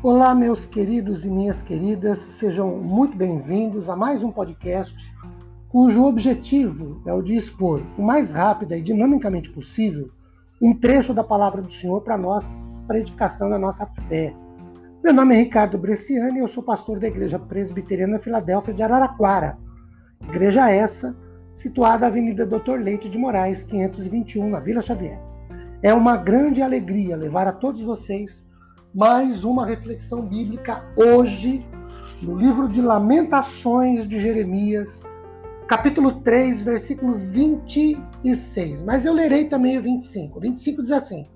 Olá, meus queridos e minhas queridas, sejam muito bem-vindos a mais um podcast cujo objetivo é o de expor o mais rápida e dinamicamente possível um trecho da palavra do Senhor para nós, para edificação da nossa fé. Meu nome é Ricardo Bresciani e eu sou pastor da Igreja Presbiteriana Filadélfia de Araraquara. Igreja essa situada na Avenida Doutor Leite de Moraes, 521, na Vila Xavier. É uma grande alegria levar a todos vocês mais uma reflexão bíblica hoje no livro de Lamentações de Jeremias, capítulo 3, versículo 26. Mas eu lerei também o 25. O 25 diz assim: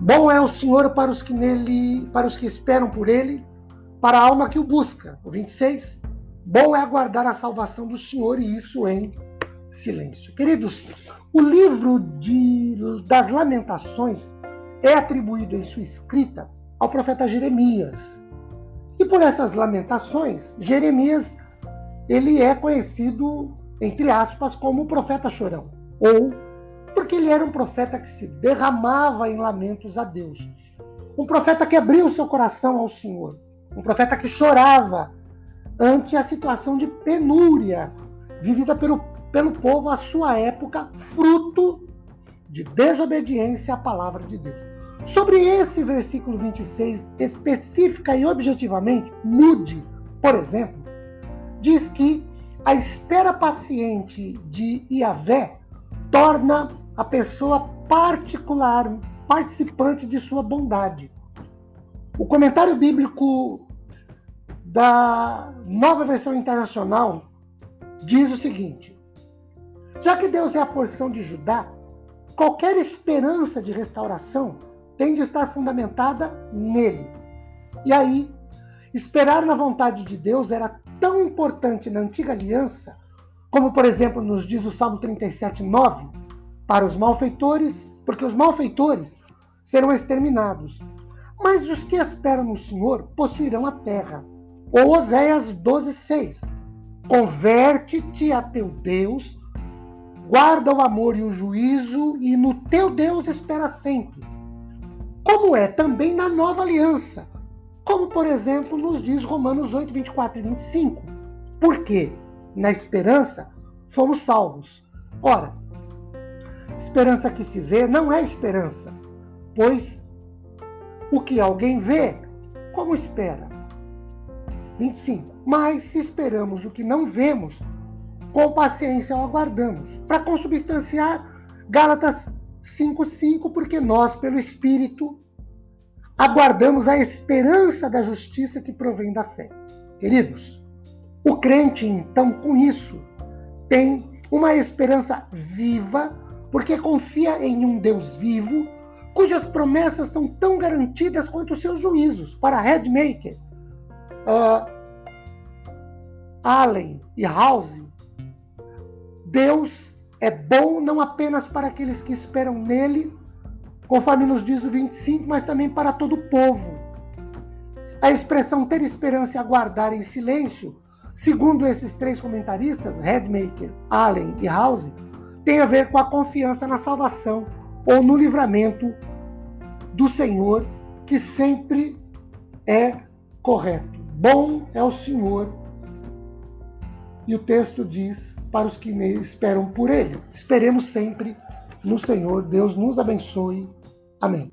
Bom é o Senhor para os que nele, para os que esperam por ele, para a alma que o busca. O 26. Bom é aguardar a salvação do Senhor e isso em silêncio. Queridos, o livro de, das Lamentações é atribuído em sua escrita ao profeta Jeremias. E por essas lamentações, Jeremias ele é conhecido entre aspas como o profeta chorão, ou porque ele era um profeta que se derramava em lamentos a Deus. Um profeta que abriu seu coração ao Senhor, um profeta que chorava ante a situação de penúria vivida pelo, pelo povo à sua época, fruto de desobediência à palavra de Deus. Sobre esse versículo 26, específica e objetivamente, Mude, por exemplo, diz que a espera paciente de Iavé torna a pessoa particular, participante de sua bondade. O comentário bíblico da nova versão internacional diz o seguinte: Já que Deus é a porção de Judá, qualquer esperança de restauração tem de estar fundamentada nele. E aí, esperar na vontade de Deus era tão importante na antiga aliança, como por exemplo nos diz o Salmo 37, 9, para os malfeitores, porque os malfeitores serão exterminados, mas os que esperam no Senhor possuirão a terra. Ou Oséias 12, 6. Converte-te a teu Deus, guarda o amor e o juízo, e no teu Deus espera sempre como é também na nova aliança, como por exemplo nos diz Romanos 8, 24 e 25. Porque na esperança fomos salvos. Ora, esperança que se vê não é esperança, pois o que alguém vê, como espera? 25. Mas se esperamos o que não vemos, com paciência o aguardamos. Para consubstanciar, Gálatas 5:5 porque nós pelo espírito aguardamos a esperança da justiça que provém da fé. Queridos, o crente então com isso tem uma esperança viva porque confia em um Deus vivo cujas promessas são tão garantidas quanto os seus juízos. Para Headmaker, uh, Allen e House, Deus é bom não apenas para aqueles que esperam nele, conforme nos diz o 25, mas também para todo o povo. A expressão ter esperança e aguardar em silêncio, segundo esses três comentaristas, Redmaker, Allen e House, tem a ver com a confiança na salvação ou no livramento do Senhor, que sempre é correto. Bom é o Senhor e o texto diz para os que esperam por ele. Esperemos sempre no Senhor. Deus nos abençoe. Amém.